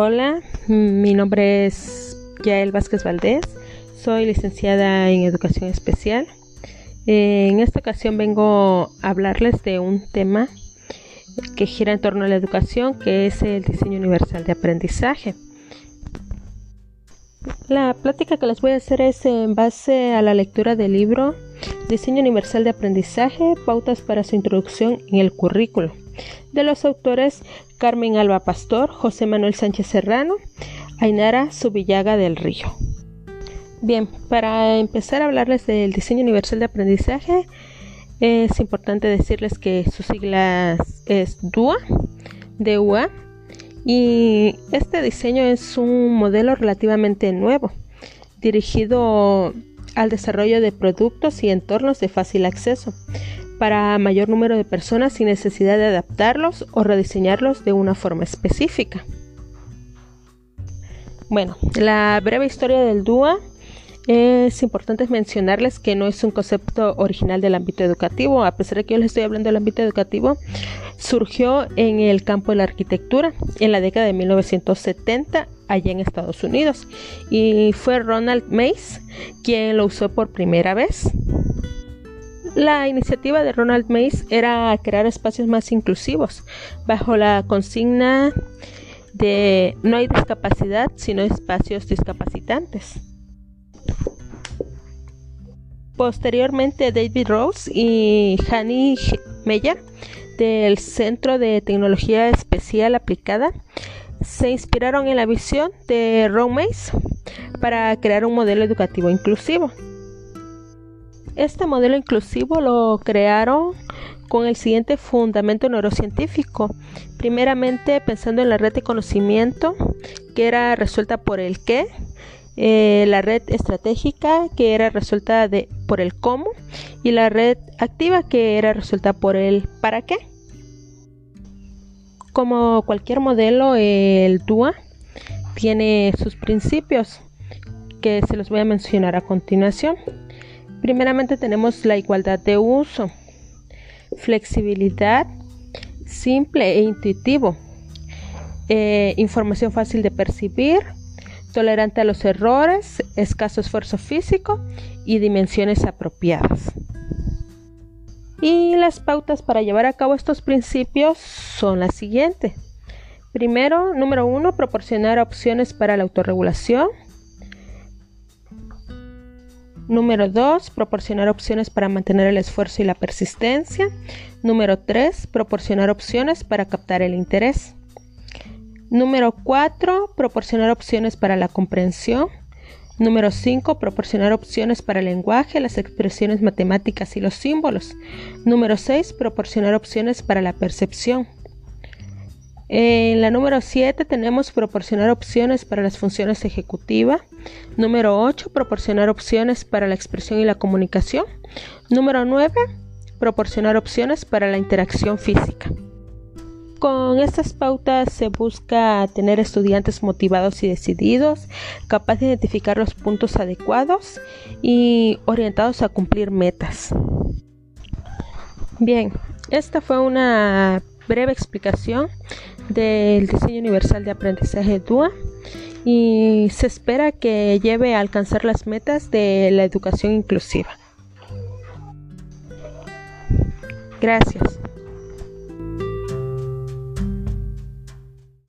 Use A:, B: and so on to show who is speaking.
A: Hola, mi nombre es Yael Vázquez Valdés, soy licenciada en Educación Especial. En esta ocasión vengo a hablarles de un tema que gira en torno a la educación, que es el diseño universal de aprendizaje. La plática que les voy a hacer es en base a la lectura del libro Diseño Universal de Aprendizaje, pautas para su introducción en el currículo, de los autores Carmen Alba Pastor, José Manuel Sánchez Serrano, Ainara Subillaga del Río. Bien, para empezar a hablarles del diseño universal de aprendizaje, es importante decirles que su sigla es DUA, DUA, y este diseño es un modelo relativamente nuevo, dirigido al desarrollo de productos y entornos de fácil acceso para mayor número de personas sin necesidad de adaptarlos o rediseñarlos de una forma específica. Bueno, la breve historia del DUA es importante mencionarles que no es un concepto original del ámbito educativo, a pesar de que yo les estoy hablando del ámbito educativo, surgió en el campo de la arquitectura en la década de 1970 allá en Estados Unidos y fue Ronald Mace quien lo usó por primera vez. La iniciativa de Ronald Mace era crear espacios más inclusivos bajo la consigna de no hay discapacidad sino espacios discapacitantes. Posteriormente David Rose y Hanny Meyer del Centro de Tecnología Especial Aplicada se inspiraron en la visión de Ron Mace para crear un modelo educativo inclusivo. Este modelo inclusivo lo crearon con el siguiente fundamento neurocientífico. Primeramente pensando en la red de conocimiento que era resuelta por el qué, eh, la red estratégica que era resuelta por el cómo y la red activa que era resuelta por el para qué. Como cualquier modelo, el DUA tiene sus principios que se los voy a mencionar a continuación. Primeramente tenemos la igualdad de uso, flexibilidad, simple e intuitivo, eh, información fácil de percibir, tolerante a los errores, escaso esfuerzo físico y dimensiones apropiadas. Y las pautas para llevar a cabo estos principios son las siguientes. Primero, número uno, proporcionar opciones para la autorregulación. Número 2. Proporcionar opciones para mantener el esfuerzo y la persistencia. Número 3. Proporcionar opciones para captar el interés. Número 4. Proporcionar opciones para la comprensión. Número 5. Proporcionar opciones para el lenguaje, las expresiones matemáticas y los símbolos. Número 6. Proporcionar opciones para la percepción. En la número 7 tenemos proporcionar opciones para las funciones ejecutivas. Número 8, proporcionar opciones para la expresión y la comunicación. Número 9, proporcionar opciones para la interacción física. Con estas pautas se busca tener estudiantes motivados y decididos, capaces de identificar los puntos adecuados y orientados a cumplir metas. Bien, esta fue una breve explicación del diseño universal de aprendizaje DUA y se espera que lleve a alcanzar las metas de la educación inclusiva. Gracias.